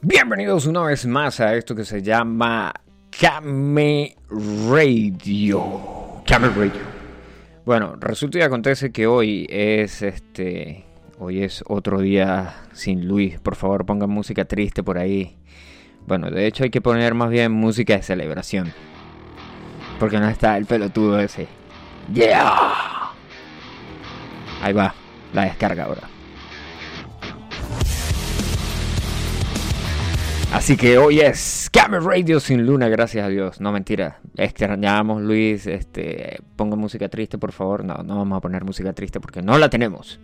Bienvenidos una vez más a esto que se llama Came Radio. Came Radio. Bueno, resulta y acontece que hoy es este. Hoy es otro día sin Luis. Por favor, pongan música triste por ahí. Bueno, de hecho hay que poner más bien música de celebración. Porque no está el pelotudo ese. ¡Yeah! Ahí va, la descarga ahora. Así que hoy es Camera Radio sin luna, gracias a Dios. No, mentira. Extrañamos, Luis. Este, ponga música triste, por favor. No, no vamos a poner música triste porque no la tenemos.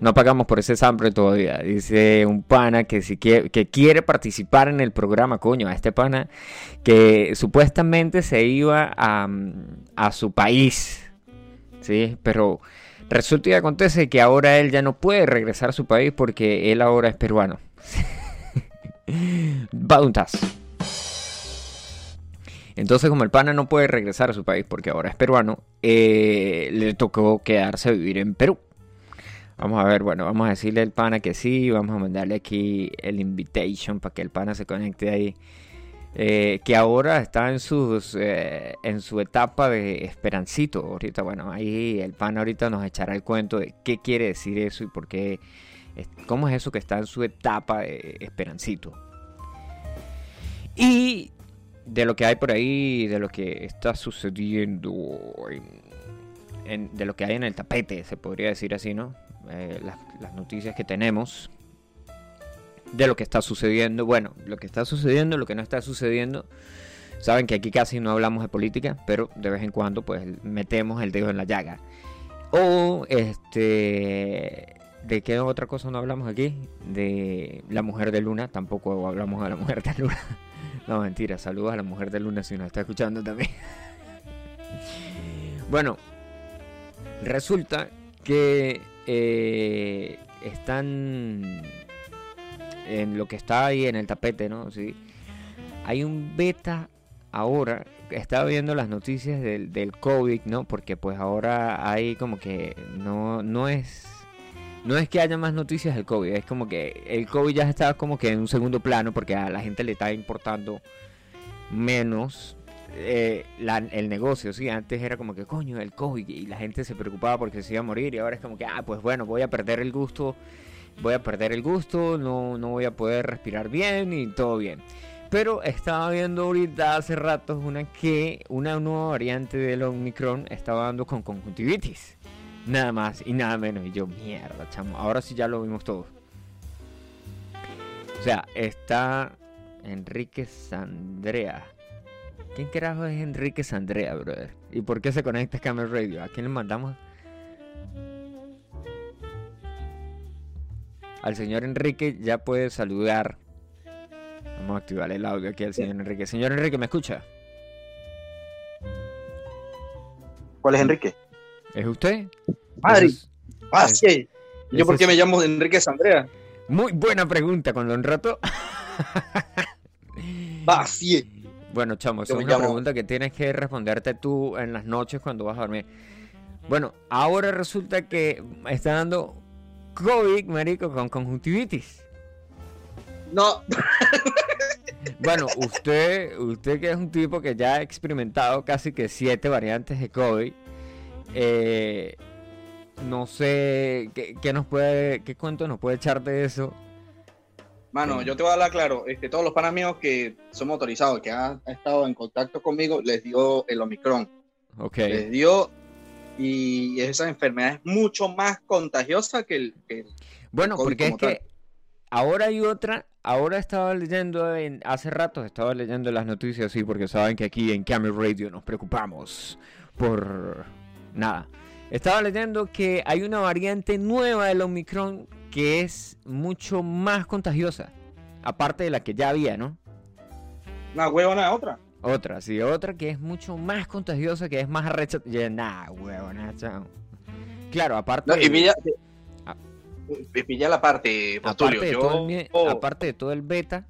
No pagamos por ese sample todavía. Dice un pana que, quiere, que quiere participar en el programa, coño. A este pana que supuestamente se iba a, a su país. ¿Sí? Pero resulta y acontece que ahora él ya no puede regresar a su país porque él ahora es peruano. Bountas. Entonces, como el pana no puede regresar a su país porque ahora es peruano, eh, le tocó quedarse a vivir en Perú. Vamos a ver, bueno, vamos a decirle al pana que sí, vamos a mandarle aquí el invitation para que el pana se conecte ahí. Eh, que ahora está en eh, en su etapa de esperancito. Ahorita, bueno, ahí el pana ahorita nos echará el cuento de qué quiere decir eso y por qué ¿Cómo es eso que está en su etapa de esperancito? Y de lo que hay por ahí, de lo que está sucediendo, de lo que hay en el tapete, se podría decir así, ¿no? Eh, las noticias que tenemos, de lo que está sucediendo. Bueno, lo que está sucediendo, lo que no está sucediendo. Saben que aquí casi no hablamos de política, pero de vez en cuando pues metemos el dedo en la llaga. O este ¿De qué otra cosa no hablamos aquí? De la mujer de Luna, tampoco hablamos de la mujer de Luna. No, mentira, saludos a la mujer de Luna si nos está escuchando también. Bueno, resulta que eh, están en lo que está ahí en el tapete, ¿no? Sí. Hay un beta ahora, estaba viendo las noticias del, del COVID, ¿no? Porque pues ahora hay como que no, no es no es que haya más noticias del COVID, es como que el COVID ya está como que en un segundo plano porque a la gente le está importando menos eh, el negocio, sí, antes era como que coño el COVID y la gente se preocupaba porque se iba a morir y ahora es como que, ah, pues bueno, voy a perder el gusto, voy a perder el gusto, no, no voy a poder respirar bien y todo bien. Pero estaba viendo ahorita hace rato una que una nueva variante del Omicron estaba dando con conjuntivitis. Nada más y nada menos. Y yo, mierda, chamo. Ahora sí ya lo vimos todos. O sea, está Enrique Sandrea. ¿Quién carajo es Enrique Sandrea, brother? ¿Y por qué se conecta a Camera Radio? ¿A quién le mandamos? Al señor Enrique ya puede saludar. Vamos a activar el audio aquí al señor Enrique. Señor Enrique, ¿me escucha? ¿Cuál es Enrique? ¿Es usted? Madre. Ah, sí. ¿Yo por qué me llamo Enrique Sandrea? Muy buena pregunta, con un rato. Va, sí. Bueno, chamo, es una pregunta que tienes que responderte tú en las noches cuando vas a dormir. Bueno, ahora resulta que está dando COVID, marico, con conjuntivitis. No. Bueno, usted, usted que es un tipo que ya ha experimentado casi que siete variantes de COVID, eh, no sé ¿qué, nos puede, qué cuento nos puede echar de eso. Mano, yo te voy a hablar claro, este, todos los panas míos que son motorizados, que han, estado en contacto conmigo, les dio el Omicron. Ok. Les dio, y esa enfermedad es mucho más contagiosa que el... bueno, porque es que ahora hay otra, ahora estaba leyendo, en, hace rato estaba leyendo las noticias, sí, porque saben que aquí en Camera Radio nos preocupamos por nada. Estaba leyendo que hay una variante nueva del Omicron que es mucho más contagiosa. Aparte de la que ya había, ¿no? Una huevona, otra. Otra, sí, otra que es mucho más contagiosa, que es más arrecha. Nah, huevona, chao. Claro, aparte. y pilla, ah. pilla la parte, aparte de, todo el, aparte de todo el beta,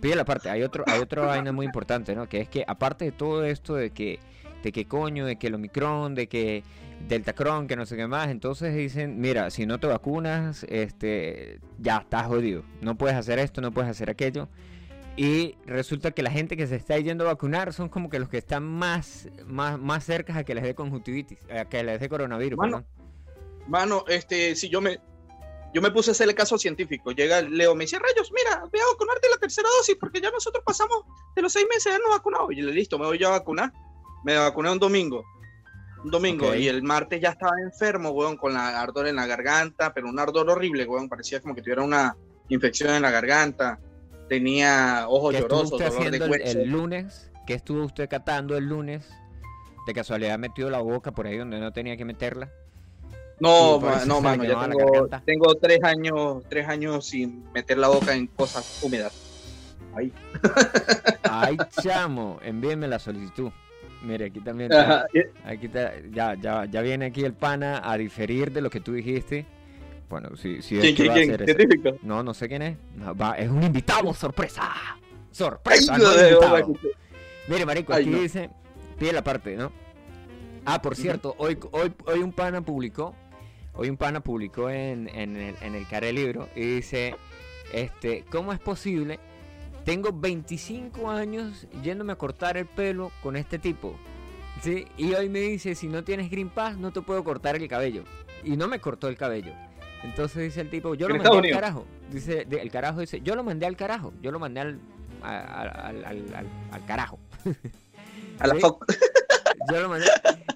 pilla la parte. Hay otro, hay otra vaina muy importante, ¿no? Que es que aparte de todo esto de que, de que coño, de que el Omicron, de que Deltacron, que no sé qué más. Entonces dicen, mira, si no te vacunas, este, ya estás jodido. No puedes hacer esto, no puedes hacer aquello. Y resulta que la gente que se está yendo a vacunar son como que los que están más, más, más cerca a que les dé conjuntivitis, a que les dé coronavirus. Mano, mano, este, si yo me, yo me puse a hacer el caso científico. Llega Leo, me dice, rayos, mira, voy a vacunarte la tercera dosis porque ya nosotros pasamos de los seis meses ya no vacunado. Y le listo, me voy ya a vacunar. Me vacuné un domingo. Un domingo. Y el martes ya estaba enfermo, weón, con la ardor en la garganta, pero un ardor horrible, weón. Parecía como que tuviera una infección en la garganta tenía ojos llorosos, dolor de el, el, lunes? ¿Qué estuvo usted catando el lunes? ¿De casualidad metió la boca por ahí donde no tenía que meterla? No, no, mano, ya tengo, tengo, tres años, tres años sin meter la boca en cosas húmedas. Ay. Ay, chamo, envíenme la solicitud. Mire, aquí también. Está, aquí ya, ya, ya viene aquí el pana a diferir de lo que tú dijiste. Bueno, si, si ¿Quién, quién, quién? ¿Qué No, no sé quién es. va, es un invitado, sorpresa. Sorpresa. no Mire, marico, aquí dice, pide la parte, ¿no? Ah, por cierto, hoy, hoy, hoy un pana publicó, hoy un pana publicó en, en, el, en el Care Libro y dice, este, ¿cómo es posible? Tengo 25 años yéndome a cortar el pelo con este tipo. ¿sí? Y hoy me dice, si no tienes Green Pass, no te puedo cortar el cabello. Y no me cortó el cabello. Entonces dice el tipo, yo lo mandé al carajo. Dice, el carajo dice, yo lo mandé al carajo. Yo lo mandé al, al, al, al, carajo. A la Yo lo mandé.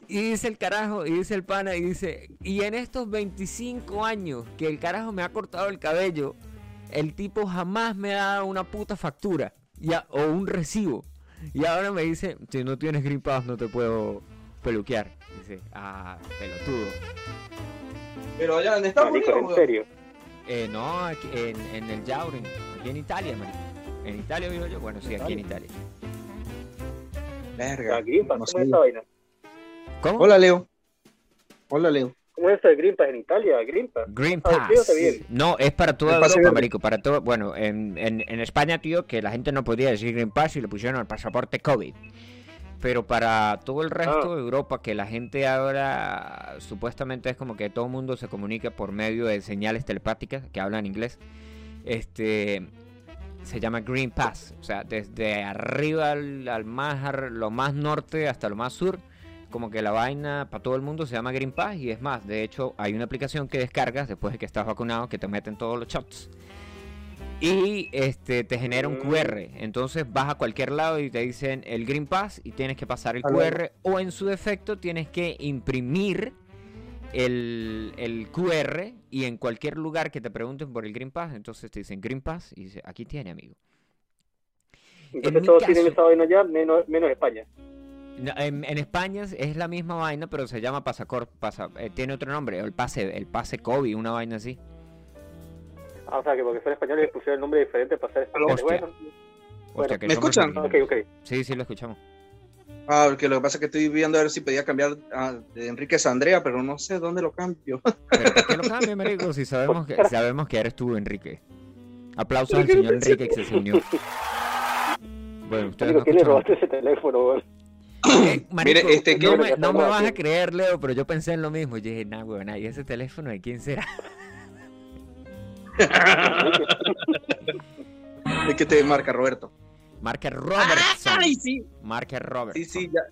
Y dice el carajo, y dice el pana, y dice, y en estos 25 años que el carajo me ha cortado el cabello, el tipo jamás me ha dado una puta factura ya, o un recibo. Y ahora me dice, si no tienes Green Pass no te puedo peluquear. Dice, ah, pelotudo. Pero allá en Estados Unidos. ¿En serio? Eh, no, aquí, en, en, el Jauren, aquí en Italia, marico. En Italia vivo yo, bueno, sí, aquí en Italia. Verga. Green Pass, ¿cómo es esa vaina? ¿Cómo? Hola, Leo. Hola, Leo. ¿Cómo es de Green Pass en Italia? Green Pass. Green ah, no, es para toda Europa, marico, para todo, bueno, en, en, en España, tío, que la gente no podía decir Green Pass y le pusieron el pasaporte COVID. Pero para todo el resto ah. de Europa, que la gente ahora supuestamente es como que todo el mundo se comunica por medio de señales telepáticas que hablan inglés, este se llama Green Pass. O sea, desde arriba al, más, lo más norte hasta lo más sur, como que la vaina para todo el mundo se llama Green Pass. Y es más, de hecho, hay una aplicación que descargas después de que estás vacunado que te meten todos los shots y este te genera un QR. Entonces vas a cualquier lado y te dicen el Green Pass y tienes que pasar el QR o en su defecto tienes que imprimir el, el, QR y en cualquier lugar que te pregunten por el Green Pass, entonces te dicen Green Pass y dice, aquí tiene, amigo. Entonces todos tienen esa vaina ya, menos, menos España. En, España es la misma vaina, pero se llama Pasacor, pasa, eh, tiene otro nombre, el pase, el pase COVID, una vaina así. Ah, o sea, que porque son españoles les pusieron el nombre diferente para hacer españoles. Bueno, bueno. ¿Me escuchan? Ok, ok. Sí, sí, lo escuchamos. Ah, porque lo que pasa es que estoy viendo a ver si podía cambiar de Enrique a Andrea, pero no sé dónde lo cambio. ¿Pero ¿Por qué lo cambio, Marico? Si sabemos que, sabemos que eres tú, Enrique. Aplausos al señor Enrique que se unió. Bueno, ustedes no ¿Quién le robaste ese teléfono, Marico, Mire, este, no, me, no me vas a creer, Leo, pero yo pensé en lo mismo. Yo dije, nah, weón, ¿y ese teléfono de quién será? ¿De qué te marca Roberto? Marca Robertson. Ay, sí. Marca Robertson. Sí, sí, ya.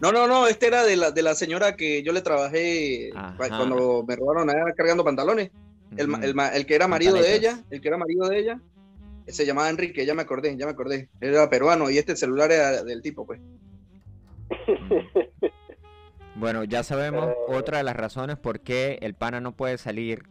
No, no, no, este era de la, de la señora que yo le trabajé cuando me robaron allá cargando pantalones. El, el, el, que era marido de ella, el que era marido de ella, se llamaba Enrique, ya me acordé, ya me acordé. Era peruano y este celular era del tipo, pues. Bueno, ya sabemos eh. otra de las razones por qué el pana no puede salir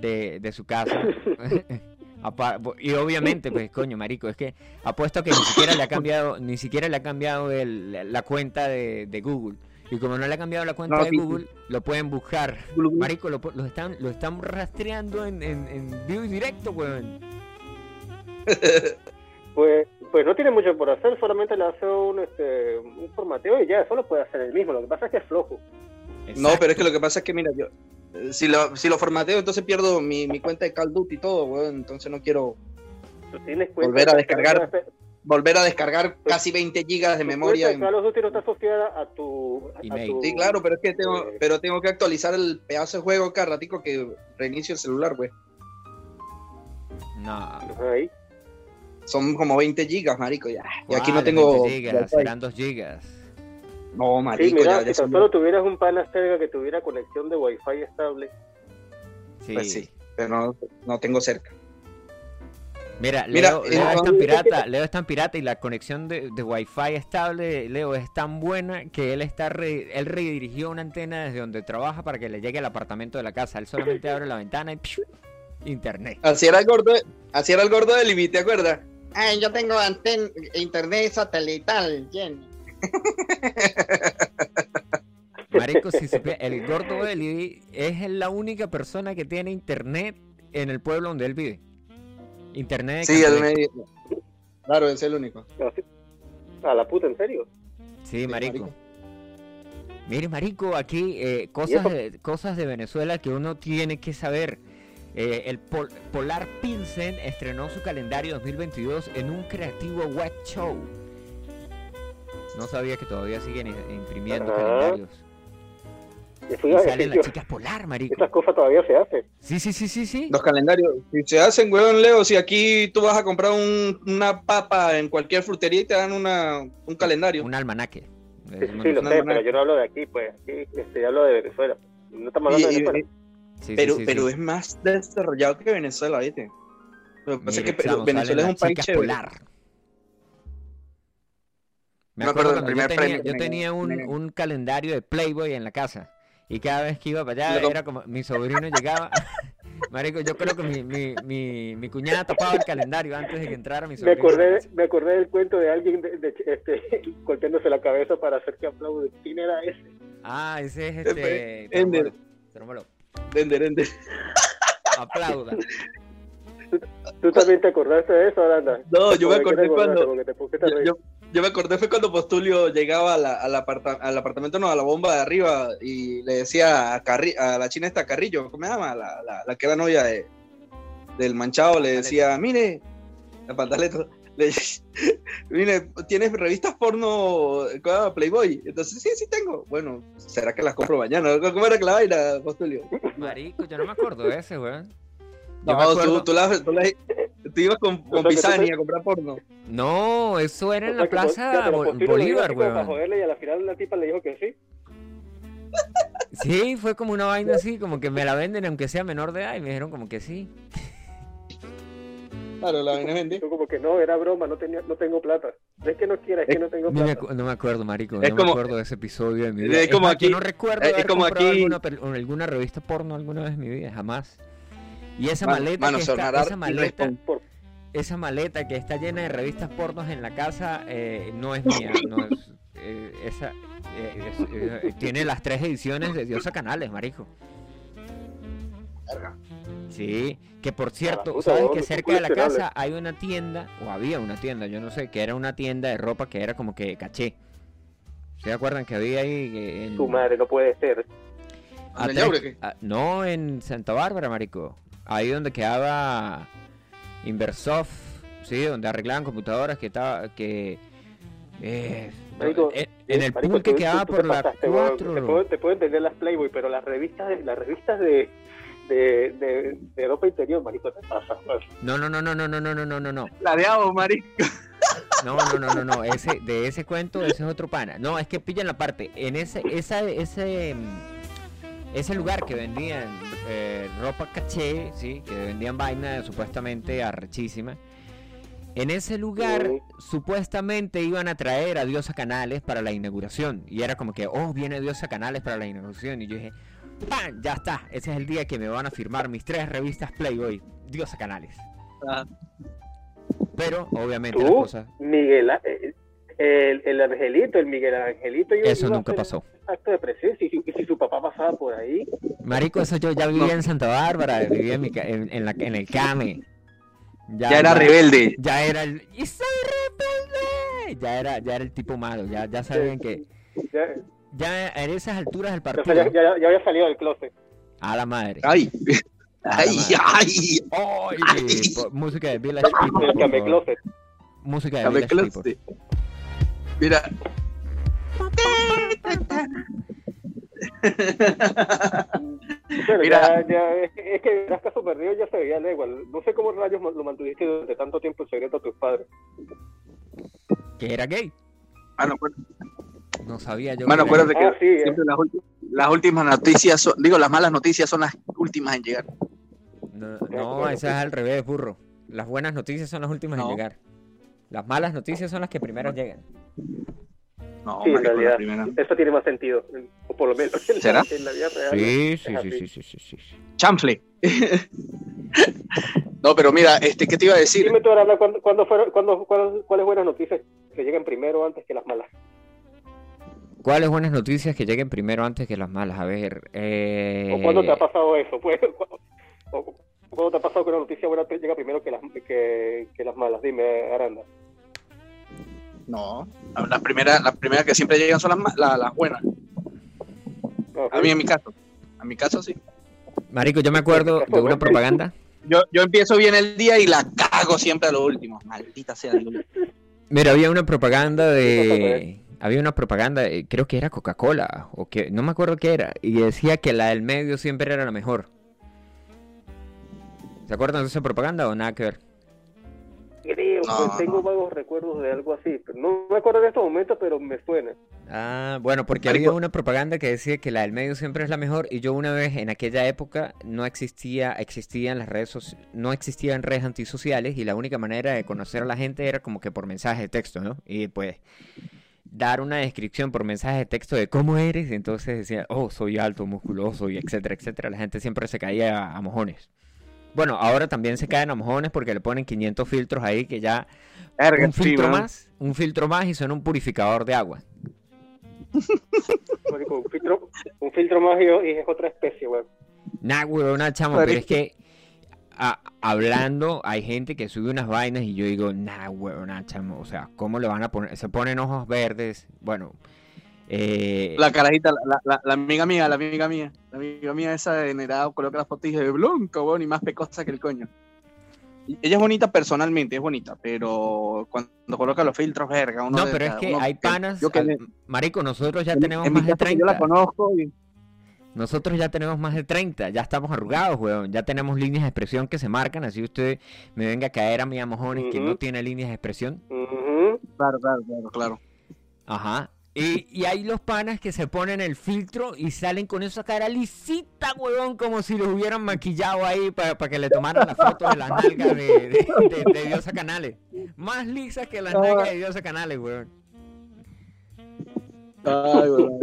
de, su casa. y obviamente, pues coño, marico, es que apuesto que ni siquiera le ha cambiado, ni siquiera le ha cambiado la cuenta de, Google. Y como no le ha cambiado la cuenta de Google, lo pueden buscar. Marico, lo, están, lo están rastreando en, en, vivo y directo, weón. pues, pues no tiene mucho por hacer, solamente le hace un, este, un formateo y ya, eso lo puede hacer él mismo. Lo que pasa es que es flojo. No, pero es que lo que pasa es que, mira, yo, si lo, si lo formateo, entonces pierdo mi, mi cuenta de Call Duty y todo, weón. Entonces no quiero volver a descargar. volver a descargar casi 20 gigas de memoria. de Call of Duty no está asociada a tu, a tu- Sí, claro, pero es que tengo, eh, pero tengo que actualizar el pedazo de juego cada ratico que reinicio el celular, güey. No. ahí. Son como 20 gigas, marico, ya. Y aquí no ¿Cuáles tengo. 20 gigas? Serán 2 gigas. No, Sí, marico, mira, ya, si tan solo tuvieras un pana cerca que tuviera conexión de Wi-Fi estable. Sí. Pues sí, pero no, no tengo cerca. Mira, Mira, Leo, eh, Leo es tan pirata, Leo es tan pirata y la conexión de, de Wi-Fi estable, Leo, es tan buena que él está re- él redirigió una antena desde donde trabaja para que le llegue al apartamento de la casa. Él solamente abre la ventana y ¡piu! internet. Así era el gordo, así era el gordo de Libby, ¿te acuerdas? Ay, yo tengo anten internet satelital, Jenny. Marico, si supiera- el gordo Eli es la única persona que tiene internet en el pueblo donde él vive. Internet de Sí, me... Claro, es el único. Así- A la puta, ¿en serio? Sí, marico. marico. Mire, marico, aquí eh, cosas, de, cosas de Venezuela que uno tiene que saber. Eh, el Pol- Polar Pilsen estrenó su calendario 2022 en un creativo web show. No sabía que todavía siguen imprimiendo Ajá. calendarios. Y Y salen yo- las chicas polar, marico. Estas cosas todavía se hacen. Sí, sí, sí, sí, sí. Los calendarios, si se hacen, weón, Leo, si aquí tú vas a comprar un- una papa en cualquier frutería y te dan una, un calendario. Un almanaque. Sí, lo sé, pero yo no hablo de aquí, pues. Aquí este, yo hablo de Venezuela. No estamos hablando Y- de y- Venezuela. sí, sí, pero sí, pero sí. es más desarrollado que Venezuela, ¿viste? Lo que pasa es que chamo, Venezuela es un país chévere. polar. Me Me acuerdo del cuando yo primer tenía, premio yo me- tenía un, me- un calendario de Playboy en la casa. Y cada vez que iba para allá, era como mi sobrino llegaba. Marico, yo creo que mi, mi, mi, mi cuñada tapaba el calendario antes de que entrara mi Me sobrino. acordé, me acordé del cuento de alguien de, de- este, golpeándose la cabeza para hacer que aplaude. ¿Quién era ese? Ah, ese es este. Ender. Dender, dender. Aplauda. ¿Tú también te acordaste de eso, Aranda? No, yo me ¿Por qué te acordé cuando. Yo, reír. yo- yo me acordé fue cuando Postulio llegaba a la- al, aparta- al apartamento, no, a la bomba de arriba y le decía a, Carri- a la china esta Carrillo, ¿cómo se llama? La, la, la que era novia de, del manchado, le decía, mire, la pantaleta, le, mire, ¿tienes revistas porno. Playboy? Entonces, sí, sí tengo. Bueno, ¿será que las compro mañana? ¿Cómo era que la vaina, Postulio? Marico, yo no me acuerdo de ese, weón. No, acuerdo- tú, tú, la- tú la- tú ibas con, con O sea, Pisani te- a comprar porno. No, eso era en O la sea, plaza Bolívar, Para weón. joderle y a la final la tipa le dijo que sí. Sí, fue como una vaina así, como que me la venden aunque sea menor de edad y me dijeron como que sí. Claro, la vaina vendí. Yo como que no, era broma, no tenía, no tengo plata. No es que no quiera, es que no tengo No me, plata. acu- no me acuerdo, marico, Es no como- me acuerdo de ese episodio de mi es vida. Es como aquí- no recuerdo es haber como comprado aquí- alguna, alguna revista porno alguna vez en mi vida, jamás. Y esa maleta mano, que está, sonará esa maleta, Por- esa maleta que está llena de revistas pornos en la casa eh, no es mía, no es, eh, esa eh, es- eh, tiene las tres ediciones de Diosa Canales, marico. Verga. Sí, que por cierto, puta, sabes que cerca de la casa hay una tienda, o había una tienda, yo no sé, que era una tienda de ropa que era como que caché. ¿Se acuerdan que había ahí eh, en, Tu madre, no puede ser. a ¿En el tres- Yaure, qué? a- no, en Santa Bárbara, marico. Ahí donde quedaba Inversoft, sí, donde arreglaban computadoras que estaba que eh, Marico, en, en el Marico, pool que tú- quedaba tú- tú por te la pasaste, weón. 4. Te puedo, te puedo entender las Playboy, pero las revistas de, las revistas de, de, de, de ropa interior, marico, te pasa. No, no, no, no, no, no, no, no, no, no, no. La de Avo, marico. No, no, no, no, no, ese, de ese cuento, ese es otro pana. No, es que pillan la parte, en ese, esa, ese, mm, ese lugar que vendían eh, ropa caché, sí, que vendían vaina supuestamente arrechísima. En ese lugar, Sí. supuestamente iban a traer a Diosa Canales para la inauguración. Y era como que, oh, viene Diosa Canales para la inauguración. Y yo dije, ¡pam! Ya está, ese es el día que me van a firmar mis tres revistas Playboy, Diosa Canales. Ah. Pero, obviamente, Tú, las cosas, Miguel, A- eh, el, el angelito, el Miguel Angelito. iba- eso a nunca pasó. Acto de presencia, y si, y si su papá pasaba por ahí, Marico, eso yo ya vivía en Santa Bárbara, vivía en, mi ca- en, en la, en el CAME. Ya era rebelde. Ya era el... ¡Y soy rebelde! Ya era, ya era el tipo malo, ya, ya sabían que... ya, Ya en esas alturas del partido... ya- ya había salido del closet. A la madre. Ay. La Ay, madre. ay. ¡Ay! Ay. Po- Música de Village People, closet. música de Village ¿qué lo People. Mira. Pero Mira. ya, ya, es, es que eras caso perdido ya se veía igual. No sé cómo rayos lo mantuviste durante tanto tiempo en secreto a tus padres. Que era gay. Mano, acuérdate- No sabía yo. era acuérdate que Ah, sí, eh. siempre las, las últimas noticias, son, digo, las malas noticias son las últimas en llegar. No, no bueno, esa es pues. al revés, burro. Las buenas noticias son las últimas en llegar. Las malas noticias son las que primero llegan. No, Sí, en realidad. Eso tiene más sentido. O por lo menos en la- ¿Será? en la vida real. Sí, sí, sí, sí, sí, sí, sí, sí. Chanfle. no, pero mira, este, ¿qué te iba a decir? Dime tú, Aranda, ¿cuándo, cuándo fueron, cuándo, cuándo- ¿cuáles buenas noticias que lleguen primero antes que las malas? ¿Cuáles buenas noticias que lleguen primero antes que las malas? A ver. Eh... ¿O cuándo te ha pasado eso? Pues, ¿O o cuándo te ha pasado que una noticia buena te llega primero que las, que, que las malas? Dime, Aranda. No, las primeras, las primeras que siempre llegan son las, las buenas. A mí, en mi caso. A mi caso, sí. Marico, yo me acuerdo de una propaganda. Yo, yo empiezo bien el día y la cago siempre a lo último. Maldita sea. Mira, había una propaganda Sí, de. Había una propaganda, eh, creo que era Coca-Cola, o que no me acuerdo qué era, y decía que la del medio siempre era la mejor. ¿Se acuerdan de esa propaganda o nada que ver? Creo que No, tengo no. vagos recuerdos de algo así. pero no me acuerdo en estos momentos, pero me suena. Ah, bueno, porque Marico. había una propaganda que decía que la del medio siempre es la mejor, y yo una vez en aquella época no existía, existían las redes soci- no existían redes antisociales, y la única manera de conocer a la gente era como que por mensaje de texto, ¿no? Y pues dar una descripción por mensaje de texto de cómo eres, y entonces decía, oh, soy alto, musculoso, y etcétera, etcétera. La gente siempre se caía a, a mojones. Bueno, ahora también se caen a mojones porque le ponen 500 filtros ahí que ya un sí, filtro man. más, un filtro más y son un purificador de agua. Marico, Un filtro, un filtro más y, y es otra especie, weón. Nah, huevona, chamo, pero es que a- hablando hay gente que sube unas vainas y yo digo, nah, huevona, chamo, o sea, ¿cómo le van a poner? Se ponen ojos verdes, bueno, eh, La carajita, la, la- amiga mía, la amiga mía, la amiga mía esa de Nerado coloca las fotos de blanca, weón, y más pecosa que el coño. Ella es bonita personalmente, es bonita, pero cuando coloca los filtros, verga, uno no, de- pero es que uno hay panas, yo que al- me- marico, nosotros ya en- tenemos en más de caso, que Yo la 30, conozco y nosotros ya tenemos más de 30, ya estamos arrugados, weón, ya tenemos líneas de expresión que se marcan, así usted me venga a caer a mi a mojones que no tiene líneas de expresión, claro, claro, claro, claro. Ajá. Y, y hay los panas que se ponen el filtro y salen con esa cara lisita, huevón, como si los hubieran maquillado ahí para, que le tomaran la foto de las nalgas de, de, de- de Diosa Canales. Más lisas que las nalgas de Diosa Canales, huevón. Ay, weón.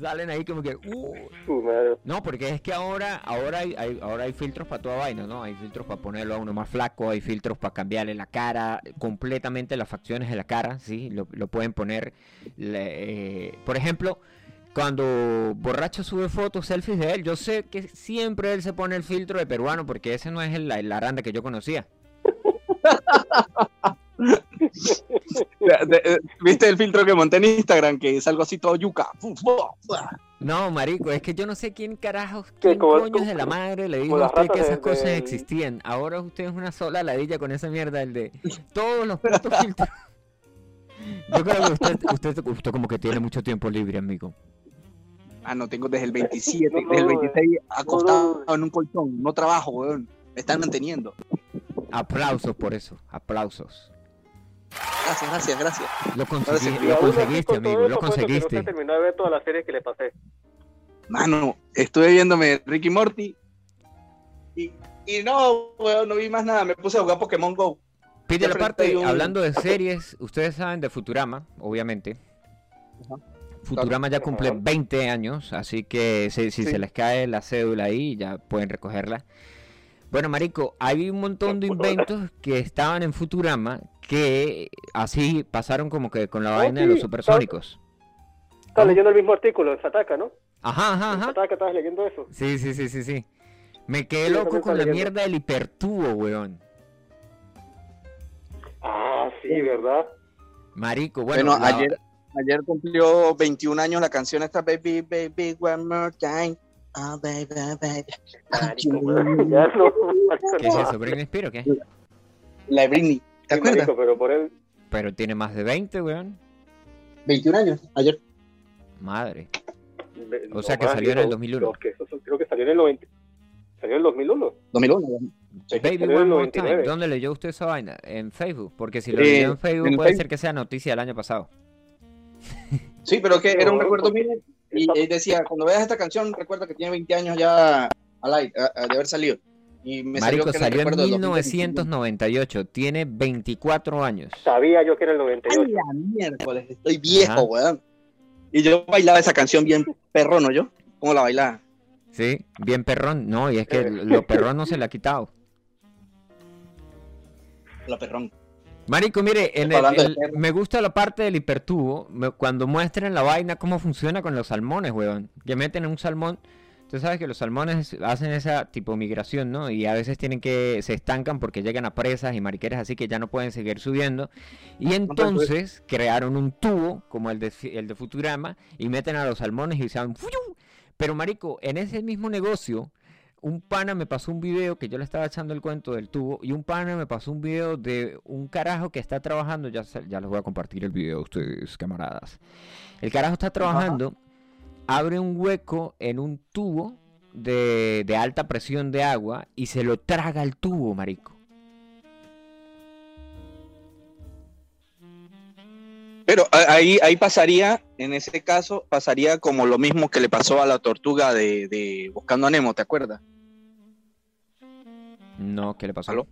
Salen ahí como que, uh. Madre. No, porque es que ahora, ahora hay, hay- ahora hay filtros para toda vaina, ¿no? Hay filtros para ponerlo a uno más flaco, hay filtros para cambiarle la cara, completamente las facciones de la cara, ¿sí? Lo, lo pueden poner, le- eh, por ejemplo, cuando Borracho sube fotos, selfies de él, yo sé que siempre él se pone el filtro de peruano, porque ese no es el, el aranda que yo conocía. Eh, ¿Viste el filtro que monté en Instagram? Que es algo así todo yuca. No, marico, es que yo no sé quién carajos, Que quién como- coños de la madre le dijo a usted que de- esas cosas de- existían. Ahora usted es una sola ladilla con esa mierda, el de todos los putos filtros. Yo creo que usted, usted, usted como que tiene mucho tiempo libre, amigo. Ah, no, tengo desde el 27, No, no, desde el no, 26 acostado no, no. en un colchón. No trabajo, weón. Me están manteniendo. Aplausos por eso, aplausos. Gracias, gracias, gracias. Lo, consegui- conseguiste, amigo, lo No conseguiste. se terminó de ver toda la serie que le pasé. Mano, estuve viéndome Ricky Morty y, y no, weón, no vi más nada. Me puse a jugar Pokémon Go. Pide la parte, un- hablando de series, ustedes saben de Futurama, obviamente. Ajá. Futurama ya cumple Ajá. 20 años, así que si, si Sí. se les cae la cédula ahí, ya pueden recogerla. Bueno, Marico, hay un montón de inventos que estaban en Futurama que así pasaron como que con la Ah, vaina de los supersónicos. Estás leyendo el mismo artículo de Sataka, ¿no? Ajá, ajá, En ajá. Sataka estabas leyendo eso. Sí, sí, sí, sí, sí. Me quedé Sí, loco con la leyendo. mierda del hipertubo, weón. Ah, sí, ¿verdad? Marico, bueno, Bueno, la- ayer, ayer cumplió 21 años la canción esta Baby, Baby, One More Time. Oh, baby, baby. Marico, no. ¿qué es eso? ¿Britney Spears o qué? La de Britney. ¿Te Sí, acuerdas? marico, pero por él, Pero tiene más de 20, weón. 21 años, ayer. Madre. Ve- O sea no que más, salió en el no, 2001. no, que eso- creo que salió en el 90. ¿Salió en el 2001? 2001. Sí. Baby One More Time. 99. ¿Dónde leyó usted esa vaina? En Facebook. Porque si lo Eh, leyó en Facebook en puede Facebook. ser que sea noticia del año pasado. Sí, pero que era un No, recuerdo mío. Y él decía, cuando veas esta canción, recuerda que tiene 20 años ya al aire, a- a- de haber salido. Y me Marico, salió salió en recuerdo del 2021. 1998. Tiene 24 años. Sabía yo que era el Ay, 98. la miércoles, estoy viejo, Ajá. weón. Y yo bailaba esa canción bien perro, ¿no? Yo, ¿cómo la bailaba? Sí, bien perrón. No, y es que Eh. lo perrón no se le ha quitado. La perrón. Marico, mire, en el- el- me gusta la parte del hipertubo, me- cuando muestran la vaina, cómo funciona con los salmones, weón. Que meten un salmón. Tú sabes que los salmones hacen esa tipo migración, ¿no? Y a veces tienen que, se estancan porque llegan a presas y mariqueras así que ya no pueden seguir subiendo. Y entonces crearon un tubo, como el de, el de Futurama, y meten a los salmones y se van... Pero marico, en ese mismo negocio, un pana me pasó un video que yo le estaba echando el cuento del tubo y un pana me pasó un video de un carajo que está trabajando, ya, ya les voy a compartir el video a ustedes, camaradas. El carajo está trabajando, abre un hueco en un tubo de, de alta presión de agua y se lo traga el tubo, marico. Pero ahí, ahí pasaría, en ese caso, pasaría como lo mismo que le pasó a la tortuga de, de Buscando a Nemo, ¿te acuerdas? No, ¿qué le pasó? ¿Aló?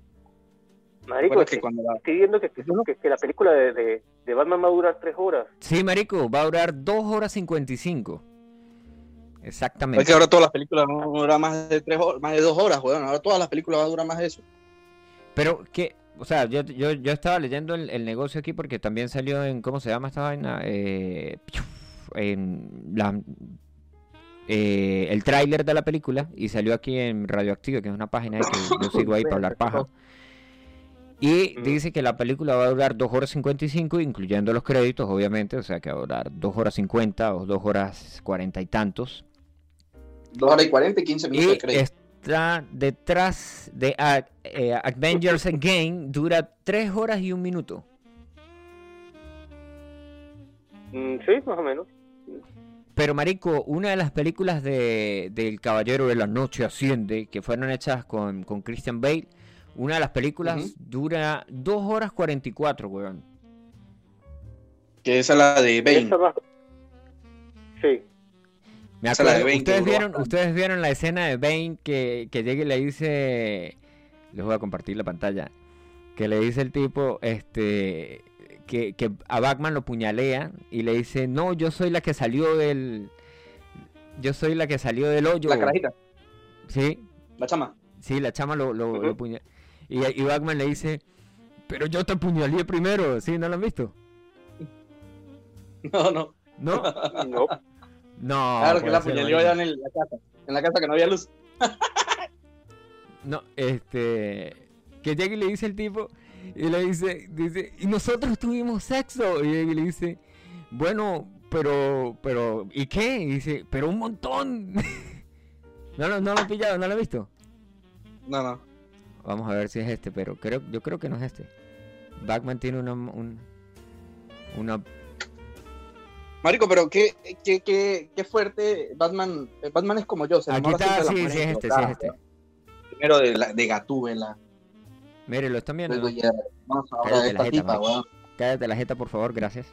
Marico, ¿Te acuerdas es que cuando la- estoy viendo que, que, que la película de, de, de Batman va a durar tres horas. Sí, marico, va a durar 2 horas 55. Es Exactamente. que ahora todas las películas van a durar más de tres horas, más de dos horas, weón. Ahora todas las películas van a durar más de eso. Pero que, o sea, yo, yo, yo estaba leyendo el, el negocio aquí porque también salió en, ¿cómo se llama esta vaina? Eh, en la, eh, el tráiler de la película y salió aquí en Radioactivo, que es una página que yo sigo ahí para hablar paja. Y Mm. dice que la película va a durar 2 horas 55, incluyendo los créditos, obviamente, o sea que va a durar 2 horas 50 o 2 horas 40 y tantos. Dos horas y cuarenta y quince minutos Y de crédito. está detrás de eh, Avengers Endgame, dura 3 horas y un minuto. Mm, sí, más o menos. Pero marico, una de las películas de, del Caballero de la Noche Asciende, que fueron hechas con, con Christian Bale, una de las películas Ujú. dura 2 horas 44, weón. Que esa es la de Bane. Esa va- Sí. Me Bane, ustedes vieron, ustedes vieron la escena de Bane que, que llega y le dice, les voy a compartir la pantalla, que le dice el tipo, este, que, que a Batman lo puñalea y le dice, no, yo soy la que salió del, yo soy la que salió del hoyo. La carajita, Sí, la chama. sí, la chama lo, lo, Ujú. lo puña- Y, y Batman le dice, pero yo te puñalé primero, ¿sí? ¿No lo han visto? No, no. ¿No? No. No. claro que la marico. allá en la casa. En la casa que no había luz. No, este. Que llega y le dice el tipo. Y le dice, dice, y nosotros tuvimos sexo. Y llega y le dice, bueno, pero, pero, ¿y qué? Y dice, pero un montón. no, lo, no lo he pillado, no lo he visto. No, no. Vamos a ver si es este, pero creo, yo creo que no es este. Batman tiene una, un- una, Marico, pero qué, qué, qué, qué fuerte. Batman, eh, Batman es como yo. Se aquí está, sí, sí es este, sí es este. Primero de, la, de Gatúbela. Mire, lo están viendo. Luego ¿no? ya. Vamos ahora Cállate de la jeta, tipa, weón. Cállate la jeta, por favor, gracias.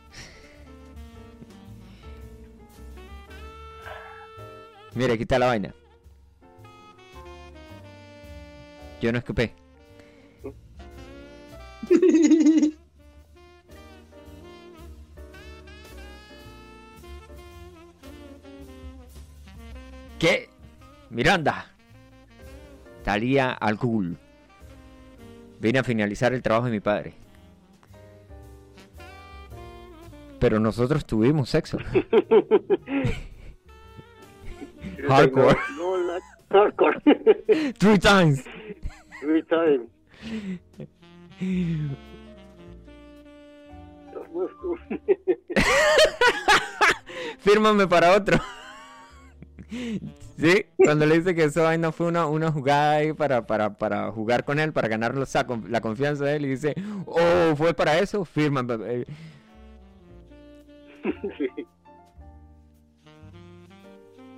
Mira, aquí está la vaina. Yo no escupé. ¿Qué? Miranda. Talía al Ghul. Vine a finalizar el trabajo de mi padre. Pero nosotros tuvimos sexo. Hardcore. No, no, la- hardcore. Three times. Three times. Fírmame para otro. Sí, cuando le dice que esa vaina fue una, una jugada ahí para, para, para jugar con él, para ganar los- la, con- la confianza de él, y dice, oh, fue para eso, firma. Sí.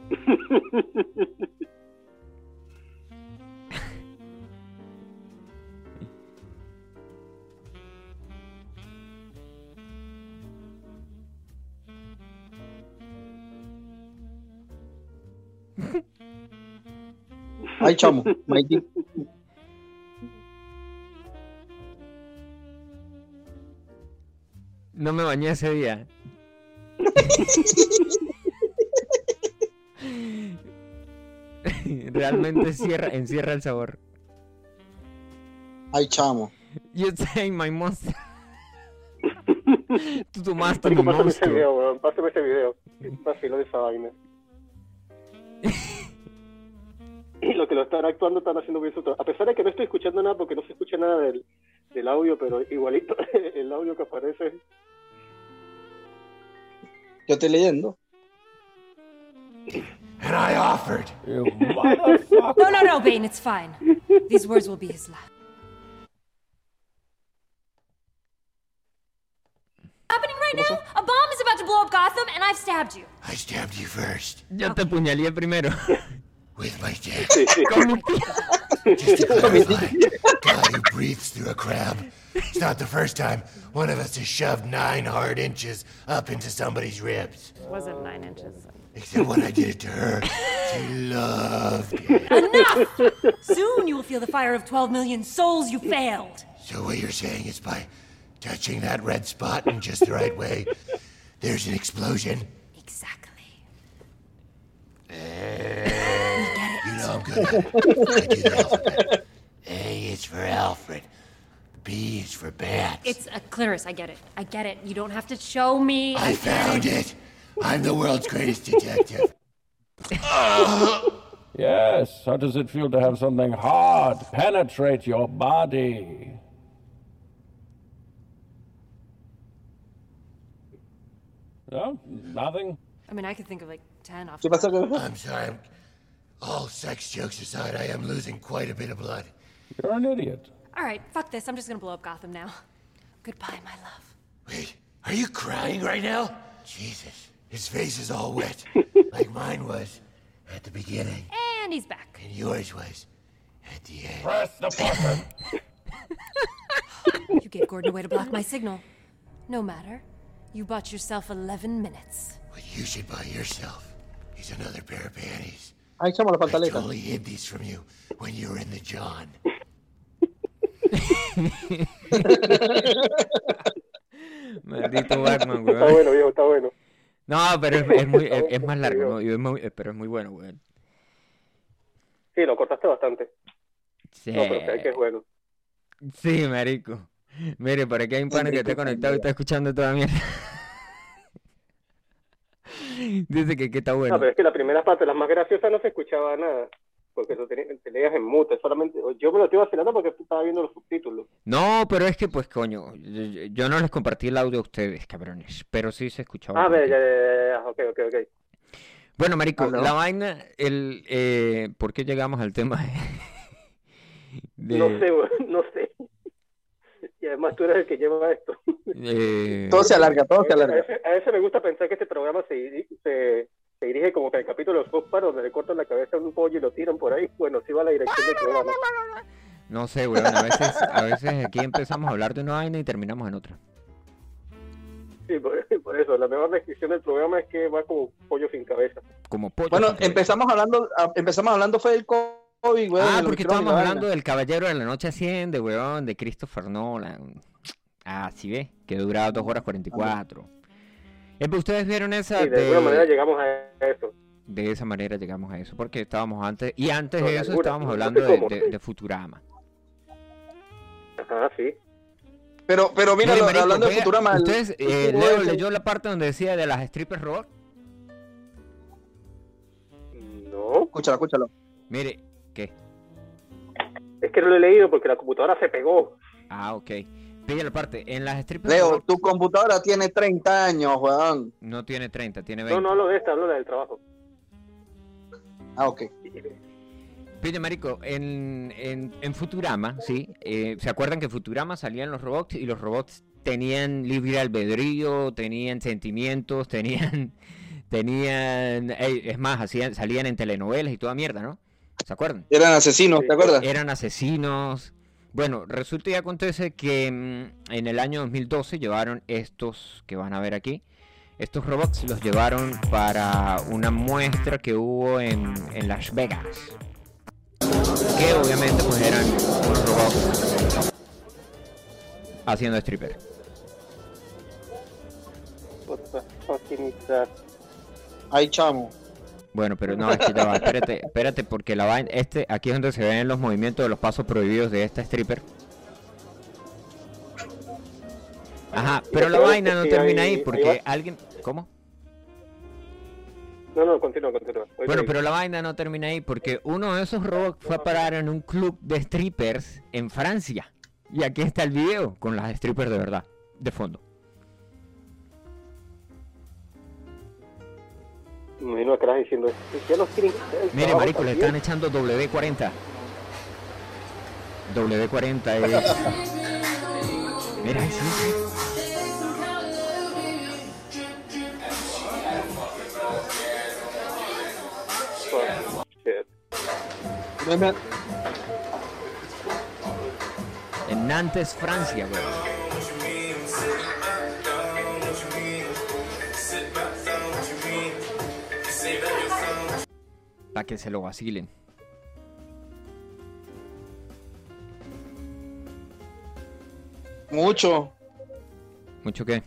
Ay, chamo. Mikey. No me bañé ese día. Realmente cierra, encierra el sabor. Ay, chamo. You say my monster. Tú tomaste mi Marico, pásame ese monstruo. video, weón. Pásame ese video. Vacilo de esa vaina. Y lo que lo están actuando están haciendo bien su trabajo. A pesar de que no estoy escuchando nada porque no se escucha nada del, del audio, pero igualito el audio que aparece. Yo estoy leyendo. And I offered. No, no, no, Bane, it's fine. These words will be his last. Happening right now? A bomb is about to blow up Gotham, and I've stabbed you. I stabbed you first Yo te puñalé primero. with my dick. Sí, sí. Con mi pie. Just to clarify, guy who breathes through a crab. It's not the first time one of us has shoved nine hard inches up into somebody's ribs. It wasn't nine inches. Except when I did it to her. She loved it. Enough! Soon you will feel the fire of 12 million souls you failed. So what you're saying is by touching that red spot in just the right way, there's an explosion. Exactly. You know I'm good at it. I do the alphabet. A is for Alfred. B is for bats. It's a Clarice, I get it. I get it. You don't have to show me. I found it. I'm the world's greatest detective. Yes, how does it feel to have something hard penetrate your body? No, nothing. I mean, I could think of like 10 off ¿Qué the pasa top. con I'm sorry. I'm, all sex jokes aside, I am losing quite a bit of blood. You're an idiot. All right, fuck this. I'm just gonna blow up Gotham now. Goodbye, my love. Wait, are you crying right now? Jesus, his face is all wet, like mine was at the beginning, And he's back. and yours was at the end. Press the button. You gave Gordon a way to block my signal. No matter. You bought yourself 11 minutes. What you should buy yourself is another pair of panties. Ay, chamo, la I pantaleta. totally hid these from you when you were in the John. Maldito Batman, Está weón. bueno, viejo, está bueno. No, pero es, es muy, es, es más largo, ¿no? Es muy- pero es muy bueno, weón. Sí, lo cortaste bastante. Sí, No, pero sé que es bueno. sí, marico. Mire, por aquí hay un pana que está conectado y está escuchando toda mierda. Dice que, que está No, bueno. pero es que la primera parte, las más graciosas, no se escuchaba nada. Porque lo tenía- te leías en mute, solamente. Yo me lo estoy vacilando porque estaba viendo los subtítulos. No, pero es que, pues, coño, yo, no les compartí el audio a ustedes, cabrones, pero sí se escuchaba. Ah, por ve, aquí. ya, ya, ya, ok, ok, ok. Bueno, marico, Ah, no. la vaina, el, eh, ¿por qué llegamos al tema de, No sé, no sé. Y además tú eres el que lleva esto. eh, Todo se alarga, todo se A alarga. veces, a veces me gusta pensar que este programa se, se, se dirige como que el capítulo de Park, donde le cortan la cabeza a un pollo y lo tiran por ahí. Bueno, sí va la dirección del programa. No sé, weón, a veces, a veces aquí empezamos a hablar de una vaina y terminamos en otra. Sí, por, por eso, la mejor descripción del programa es que va como pollo sin cabeza. Como pollo. Bueno, sin cabeza. empezamos hablando, ah, empezamos hablando fue del Ah, porque estábamos la hablando del Caballero de la Noche Asciende, weón, de Christopher Nolan. Ah, sí ve, que duraba 2 horas 44. Eh, pues, Ustedes vieron esa de alguna manera llegamos a eso. de esa manera llegamos a eso, porque estábamos antes, y antes No, de eso alguna, estábamos no sé hablando de, cómo. de- de Futurama. Ajá, sí. Pero, pero mira, marico, hablando de Futurama. el- Ustedes, eh, Leo leyó la parte donde decía de las strippers robot. No, Escúchalo, escúchalo. Mire, ¿qué? es que no lo he leído porque la computadora se pegó. Ah, ok. Pilla la parte. En las strippers Leo, tu computadora tiene 30 años, weón. no tiene 30, tiene No, 20. no hablo de esta, hablo de la del trabajo. Ah, ok. Pille, marico, en, en, en Futurama, ¿sí? Eh, ¿Se acuerdan que en Futurama salían los robots y los robots tenían libre albedrío, tenían sentimientos, tenían... tenían es más, hacían, salían en telenovelas y toda mierda, ¿no? ¿Se acuerdan? Eran asesinos, ¿te acuerdas? Eran asesinos. Bueno, resulta y acontece que mm, en el año 2012 llevaron estos que van a ver aquí. Estos robots los llevaron para una muestra que hubo en, en Las Vegas. Que obviamente pues eran unos robots haciendo stripper. What the fucking is that? Ay, chamo. Bueno, pero no, es que ya va, espérate, espérate, porque la vaina, este, aquí es donde se ven los movimientos de los pasos prohibidos de esta stripper. Ajá, pero la vaina no termina ahí- porque alguien, ¿cómo? No, no, continúa, continúa. Bueno, pero la vaina no termina ahí porque uno de esos robots fue a parar en un club de strippers en Francia. Y aquí está el video con las strippers de verdad, de fondo. Me imagino atrás diciendo, ya nos quieren quitar el Mire, marico, le también". están echando W40. W40 es... Mira, ven. En Nantes, Francia, güey. Para que se lo vacilen. Mucho, Mucho que,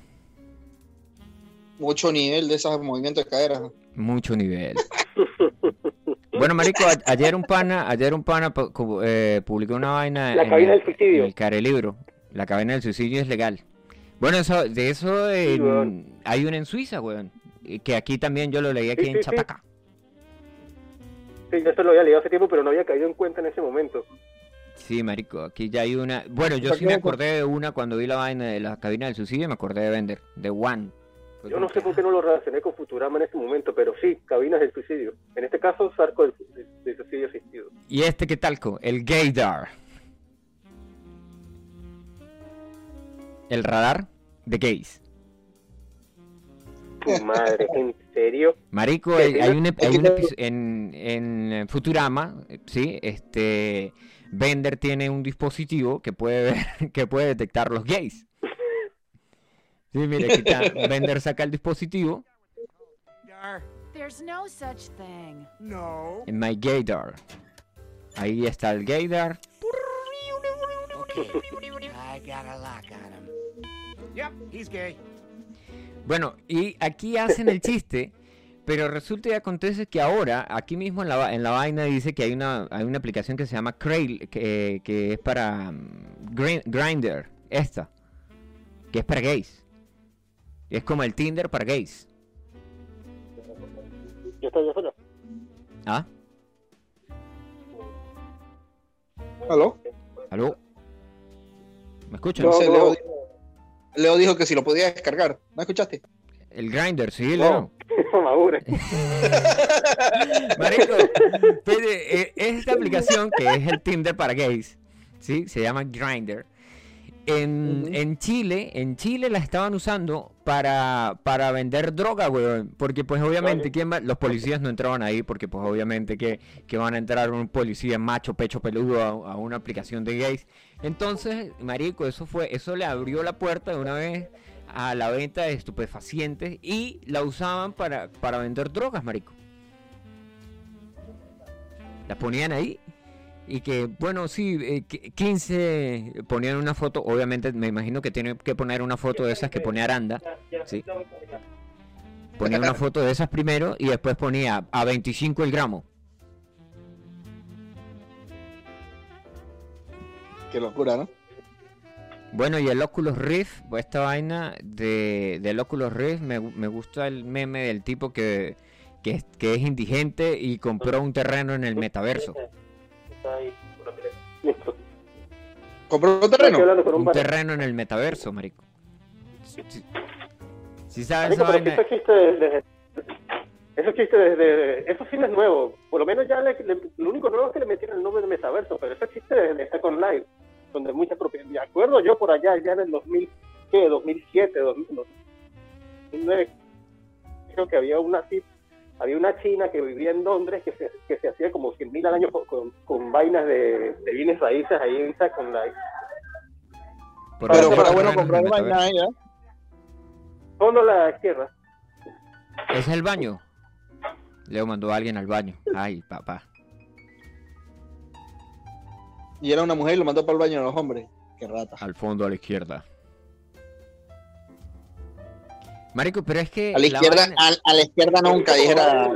mucho nivel de esos movimientos de cadera. mucho nivel. Bueno, marico, ayer un pana, ayer un pana eh, publicó una vaina La en cabina el- del suicidio. en el carelibro. La cabina del suicidio es legal. Bueno, eso, de eso en- hay una en Suiza, weón. Que aquí también yo lo leí aquí Sí, en sí, sí. Chataca. Sí, yo esto lo había leído hace tiempo, pero no había caído en cuenta en ese momento. Sí, marico, aquí ya hay una. Bueno, yo sí me acordé de una cuando vi la vaina de la cabina del suicidio, me acordé de Vender, de One. Fue Yo no sé por qué no lo relacioné con Futurama en ese momento, pero sí, cabinas del suicidio. En este caso, Sarco del, suicidio asistido. ¿Y este qué talco? El Gaydar. El radar de gays. Tu madre, ¿en serio? Marico, ¿Qué hay, un, hay un en, en Futurama, sí, este Bender tiene un dispositivo que puede ver, que puede detectar los gays. Sí, mire, aquí está, Bender saca el dispositivo There's no such thing. en My Gaydar. Ahí está el Gaydar. I got a lock on him. Yep, he's gay. Bueno, y aquí hacen el chiste, pero resulta y acontece que ahora, aquí mismo en la, en la vaina dice que hay una, hay una aplicación que se llama Crail, que, que es para Grinder, esta, que es para gays. Es como el Tinder para gays. ¿Ah? ¿Aló? ¿Aló? ¿Me escuchan? No, Sí, no. Leo, dijo- que si lo podía descargar. ¿No escuchaste? El Grinder, sí, No. Leo. Madure. Marico, pide, eh, esta aplicación que es el Tinder para gays, ¿sí? Se llama Grindr. En, en Chile, en Chile la estaban usando para, para vender droga, weón. Porque pues obviamente. ¿quién va? los policías no entraban ahí porque pues obviamente que, que van a entrar un policía macho, pecho peludo a, a una aplicación de gays. Entonces, marico, eso fue, eso le abrió la puerta de una vez a la venta de estupefacientes y la usaban para, para vender drogas, marico. La ponían ahí y que, bueno, sí, eh, qui- 15 ponían una foto, obviamente me imagino que tiene que poner una foto de esas que pone Aranda, ¿sí? Ponía una foto de esas primero y después ponía a 25 el gramo. Qué locura, ¿no? Bueno, y el Oculus Rift, pues esta vaina de, del Oculus Rift, me, me gusta el meme del tipo que, que es indigente y compró un terreno en el metaverso. Una. Listo. ¿Compró un terreno? con un Un terreno en el metaverso, marico. Si sabes Marico, esa pero si vaina, esto existe desde, Esos chistes de, de- eso sí no es nuevo. Por lo menos ya le- le- lo único nuevo es que le metieron el nombre de metaverso, pero ese chiste de, de Second Life, donde muchas propiedades. Me acuerdo yo por allá, ya en el 2000, ¿qué? 2007, 2009, creo que había una tip- había una china que vivía en Londres que se, que se hacía como 100 mil al año con, con, con vainas de, de bienes raíces ahí Life. Por Pero favor, para bueno comprar el vaina metaverso. ella. Fondo a la izquierda. ¿Ese es el baño? Leo mandó a alguien al baño. Ay, papá. Y era una mujer y lo mandó para el baño de los hombres. Qué rata. Al fondo a la izquierda. Marico, pero es que. A la izquierda, vaina- a, a la izquierda nunca, dijera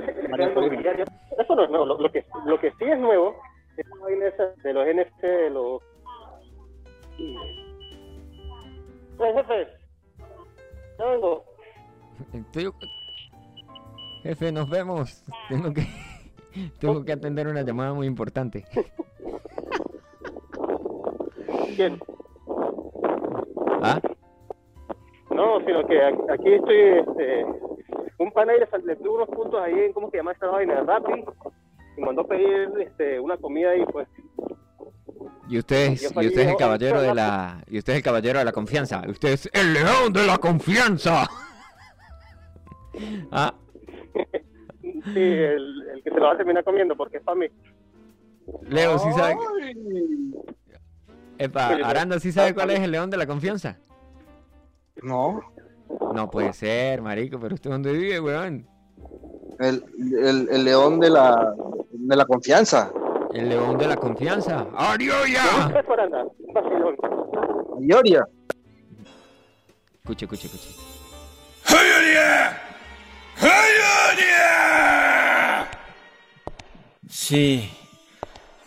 Eso no es nuevo. Lo, lo que, lo que sí es nuevo es la vaina esa de los NFT, de los. Pues, jefe. Ya vengo. Jefe, nos vemos. Tengo que. Tengo que atender una llamada muy importante. ¿Quién? Sino que aquí estoy. Este, un pana ahí le, unos puntos ahí en. ¿Cómo se llama esta vaina? Rappi. Y mandó pedir este, una comida ahí, pues. Y usted es, y usted es el caballero de la. Y usted es el caballero de la confianza. Usted es el león de la confianza. Ah, Sí, el, el que se lo va a terminar comiendo porque es para mí. Leo, ¿sí sabe? Epa, Aranda, ¿sí sabe cuál es el león de la confianza? No, No puede ser, marico, pero usted dónde vive, weón. el, el, el león de la, de la confianza. El león de la confianza. ¡Arioya! ¿Qué es Aranda? Un vacilón. Ioria. Escuche, escuche, escuche. ¡Ayuria! ¡Ayuria! Sí,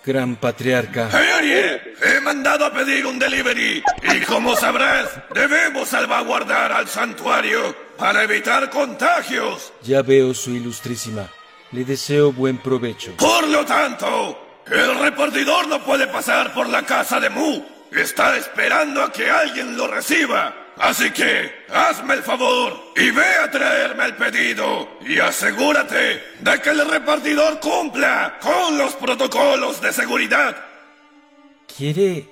gran patriarca. ¡Ayuria! He mandado a pedir un delivery y como sabrás, debemos salvaguardar al santuario para evitar contagios. Ya veo su ilustrísima. Le deseo buen provecho. Por lo tanto, el repartidor no puede pasar por la casa de Mu. Está esperando a que alguien lo reciba. Así que, hazme el favor y ve a traerme el pedido y asegúrate de que el repartidor cumpla con los protocolos de seguridad. ¿Quiere...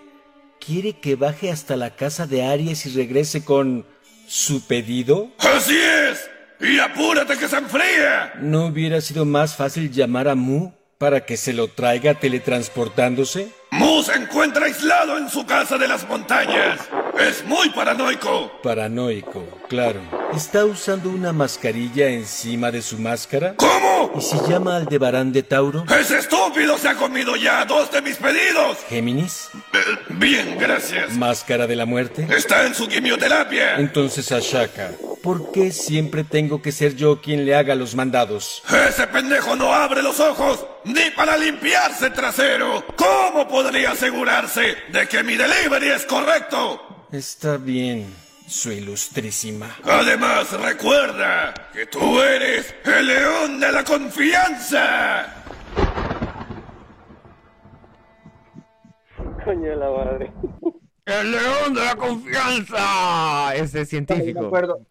¿Quiere que baje hasta la casa de Aries y regrese con... su pedido? Así es. Y apúrate que se enfría. ¿No hubiera sido más fácil llamar a Mu para que se lo traiga teletransportándose? Mu se encuentra aislado en su casa de las montañas. Es muy paranoico. Paranoico, claro. ¿Está usando una mascarilla encima de su máscara? ¿Cómo? ¿Y si llama al Debarán de Tauro? Ese estúpido se ha comido ya dos de mis pedidos. ¿Géminis? Eh, bien, gracias. ¿Máscara de la muerte? Está en su quimioterapia. Entonces, Ashaka, ¿por qué siempre tengo que ser yo quien le haga los mandados? Ese pendejo no abre los ojos ni para limpiarse el trasero. ¿Cómo podría asegurarse de que mi delivery es correcto? Está bien, su ilustrísima. Además, recuerda que tú eres el león de la confianza. Coño de la madre. ¡El león de la confianza! Ese es Yo me científico. acuerdo,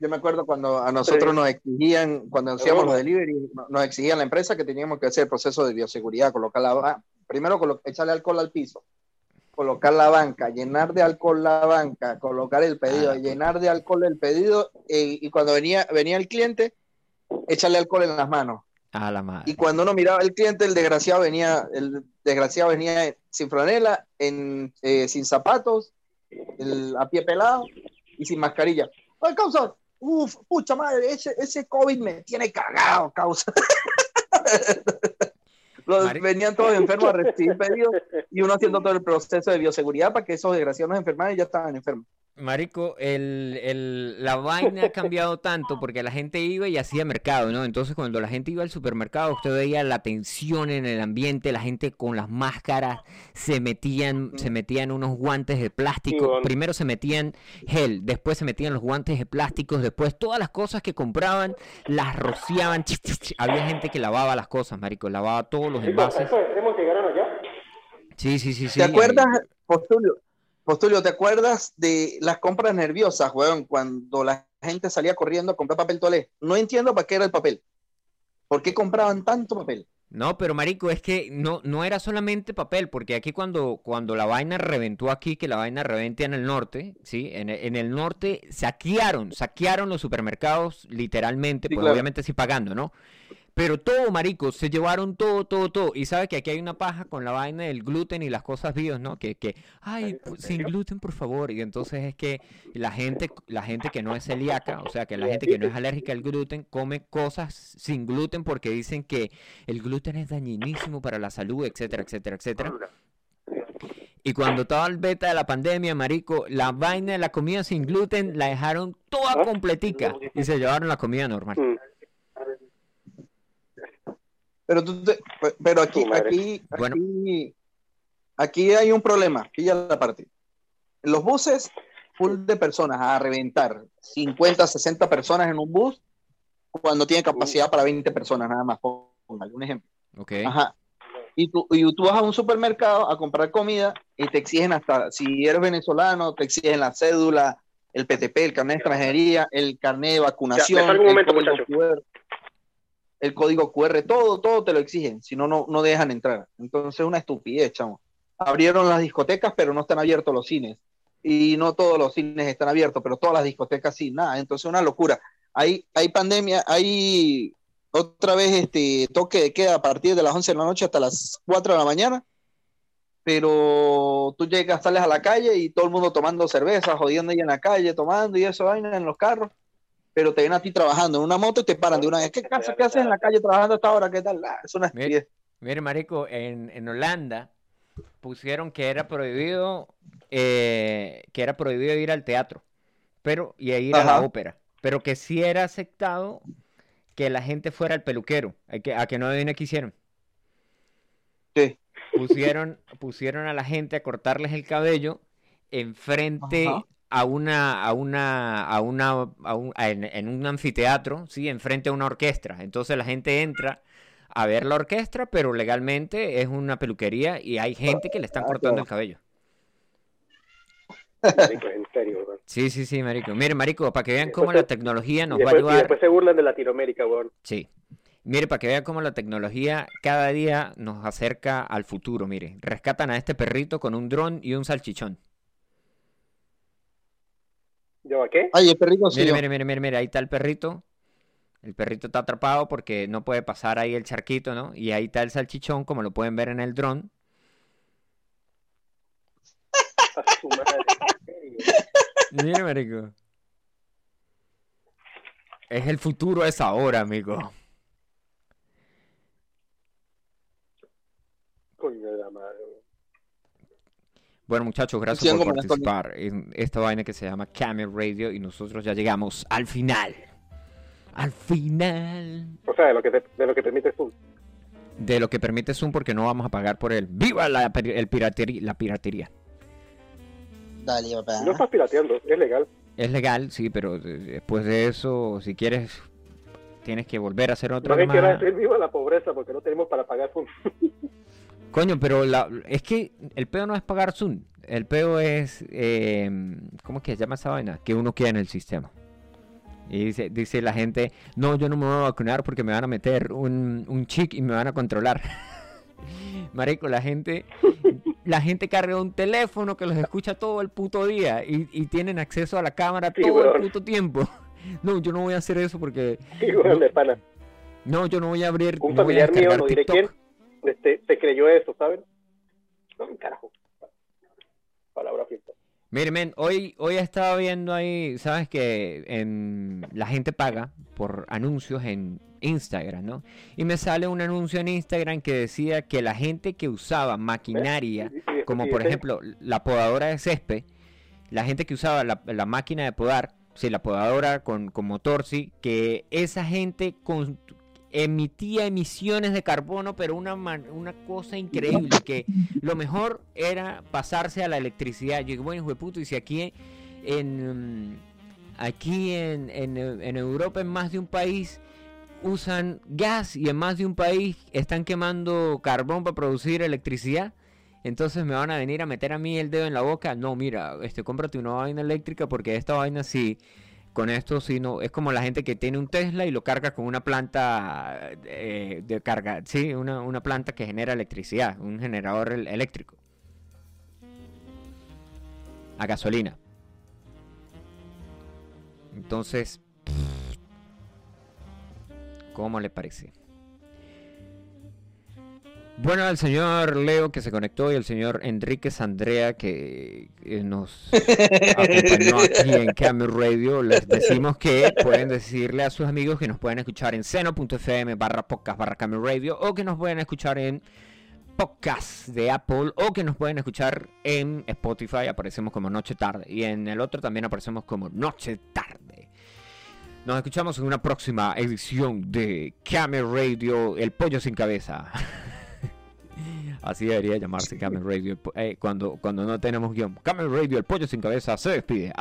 yo me acuerdo cuando a nosotros Sí. nos exigían, cuando hacíamos los delivery, no- nos exigían la empresa que teníamos que hacer el proceso de bioseguridad, colocar la primero echarle alcohol al piso, colocar la banca, llenar de alcohol la banca, colocar el pedido, Ah. llenar de alcohol el pedido eh, y cuando venía, venía el cliente, echarle alcohol en las manos. A la madre. Y cuando uno miraba al cliente, el desgraciado venía, el desgraciado venía sin franela, en, eh, sin zapatos, el- a pie pelado y sin mascarilla. Ay, causa, uff, pucha madre, ese, ese COVID me tiene cagado, causa. Los, Mari- venían todos enfermos a recibir pedidos y uno haciendo todo el proceso de bioseguridad para que esos desgraciados no enfermaran y ya estaban enfermos. Marico, el, el- la vaina ha cambiado tanto porque la gente iba y hacía mercado, ¿no? Entonces cuando la gente iba al supermercado, usted veía la tensión en el ambiente, la gente con las máscaras, se metían, se metían unos guantes de plástico, bueno. primero se metían gel, después se metían los guantes de plástico, después todas las cosas que compraban las rociaban, ch, ch, ch. había gente que lavaba las cosas, Marico, lavaba todos los envases. Eso, ¿Hemos llegaron allá? Sí, sí, sí, sí. ¿Te acuerdas, Postulio? Postulio, ¿te acuerdas de las compras nerviosas, weón? Cuando la gente salía corriendo a comprar papel toalé. No entiendo para qué era el papel. ¿Por qué compraban tanto papel? No, pero marico, es que no, no era solamente papel, porque aquí cuando, cuando la vaina reventó aquí, que la vaina reventa en el norte, ¿sí? En, en el norte saquearon, saquearon los supermercados literalmente, Sí, pues claro. obviamente sí pagando, ¿no? Pero todo, marico, se llevaron todo, todo, todo. Y sabe que aquí hay una paja con la vaina del gluten y las cosas bios, ¿no? Que, que, ay, sin gluten, por favor. Y entonces es que la gente, la gente que no es celíaca, o sea, que la gente que no es alérgica al gluten, come cosas sin gluten porque dicen que el gluten es dañinísimo para la salud, etcétera, etcétera, etcétera. Y cuando estaba el beta de la pandemia, marico, la vaina de la comida sin gluten la dejaron toda completica y se llevaron la comida normal. Pero, tú te- pero aquí, madre. aquí, Bueno. aquí, aquí hay un problema. Pilla la parte. Los buses, full de personas a reventar. 50, 60 personas en un bus cuando tiene capacidad para 20 personas nada más. Pongo algún ejemplo. ¿Ok? Ajá. Y tú, y tú vas a un supermercado a comprar comida y te exigen hasta, si eres venezolano, te exigen la cédula, el PTP, el carnet de extranjería, el carnet de vacunación, Ya, un momento, código muchacho. QR, el código QR, todo, todo te lo exigen, si no, no, dejan entrar. Entonces es una estupidez, chamo. Abrieron las discotecas, pero no están abiertos los cines. Y no todos los cines están abiertos, pero todas las discotecas sí, nada. Entonces una locura. Hay, hay pandemia, hay otra vez este toque de queda a partir de las 11 de la noche hasta las 4 de la mañana. Pero tú llegas, sales a la calle y todo el mundo tomando cerveza, jodiendo ahí en la calle, tomando y eso, vaina en los carros. Pero te ven a ti trabajando en una moto y te paran de una vez. ¿Qué, casa, qué haces en la calle trabajando hasta ahora? ¿Qué tal? Ah, es una Mire, mire, marico, en, en Holanda pusieron que era prohibido, eh, que era prohibido ir al teatro, pero y a ir a la ópera, pero que sí era aceptado que la gente fuera al peluquero, a que, a que no adivina qué hicieron. Sí. Pusieron, pusieron a la gente a cortarles el cabello enfrente Ajá. A una, a una, a una, a un- a- en, en un anfiteatro, sí, enfrente a una orquesta. Entonces la gente entra a ver la orquesta, pero legalmente es una peluquería y hay gente que le están Ah, cortando el cabello. Marico, en serio, weón. Sí, sí, sí, marico. Mire, marico, para que vean Después cómo la tecnología nos va a y ayudar. después se burlan de Latinoamérica, weón. Sí. Mire, para que vean cómo la tecnología cada día nos acerca al futuro. Mire, rescatan a este perrito con un dron y un salchichón. ¿Yo a qué? Ay, el perrito sí. Mire, mire, mire, mire, mire, ahí está el perrito. El perrito está atrapado porque no puede pasar ahí el charquito, ¿no? Y ahí está el salchichón, como lo pueden ver en el dron. Mire, marico. Es el futuro es ahora, amigo. Coño de la madre, weón. Bueno, muchachos, gracias por participar en esta vaina que se llama Camel Radio y nosotros ya llegamos al final. Al final O sea, de lo que, te- de lo que permite tú. de lo que permite Zoom porque no vamos a pagar por él. ¡Viva la, el piratería, la piratería! Dale, papá. No estás pirateando, es legal. Es legal, sí, pero de- después de eso, si quieres, tienes que volver a hacer otra No que quiera llamada. decir viva la pobreza porque no tenemos para pagar Zoom. Coño, pero la, es que el peo no es pagar Zoom. El peo es, eh, ¿cómo es que se llama esa vaina? Que uno queda en el sistema. Y dice, dice la gente, no, yo no me voy a vacunar porque me van a meter un, un chip y me van a controlar. Marico, la gente, la gente carga un teléfono que los escucha todo el puto día y, y tienen acceso a la cámara Sí, todo el puto tiempo. No, yo no voy a hacer eso porque, Sí, de pana. no, yo no voy a abrir, Un no voy a familiar mío, no diré TikTok. quién, este, se creyó eso, ¿saben? No, carajo. Palabra fiesta. Mire, men, hoy, hoy estaba viendo ahí, sabes que en, la gente paga por anuncios en Instagram, ¿no? Y me sale un anuncio en Instagram que decía que la gente que usaba maquinaria, Y- y- como y por ejemplo la podadora de césped, la gente que usaba la, la máquina de podar, sí, la podadora con, con motor, sí, que esa gente con- emitía emisiones de carbono, pero una, una cosa increíble, que lo mejor era pasarse a la electricidad. Yo digo, bueno, hijo de puto, y si aquí en, aquí en, en, Europa, en más de un país, usan gas y en más de un país están quemando carbón para producir electricidad. Entonces me van a venir a meter a mí el dedo en la boca. No, mira, este, cómprate una vaina eléctrica porque esta vaina sí con esto sí no es como la gente que tiene un Tesla y lo carga con una planta eh, de carga, sí, una, una planta que genera electricidad, un generador el- eléctrico. A gasolina. Entonces, ¿cómo le parece? Bueno, al señor Leo que se conectó y al señor Enrique Sandrea que nos acompañó aquí en Camel Radio, les decimos que pueden decirle a sus amigos que nos pueden escuchar en seno.fm barra podcast barra Camel Radio o que nos pueden escuchar en podcast de Apple o que nos pueden escuchar en Spotify, aparecemos como Noche Tarde y en el otro también aparecemos como Noche Tarde. Nos escuchamos en una próxima edición de Camel Radio, el pollo sin cabeza. Así debería llamarse Camel Radio eh, cuando, cuando no tenemos guion. Camel Radio, el pollo sin cabeza, se despide.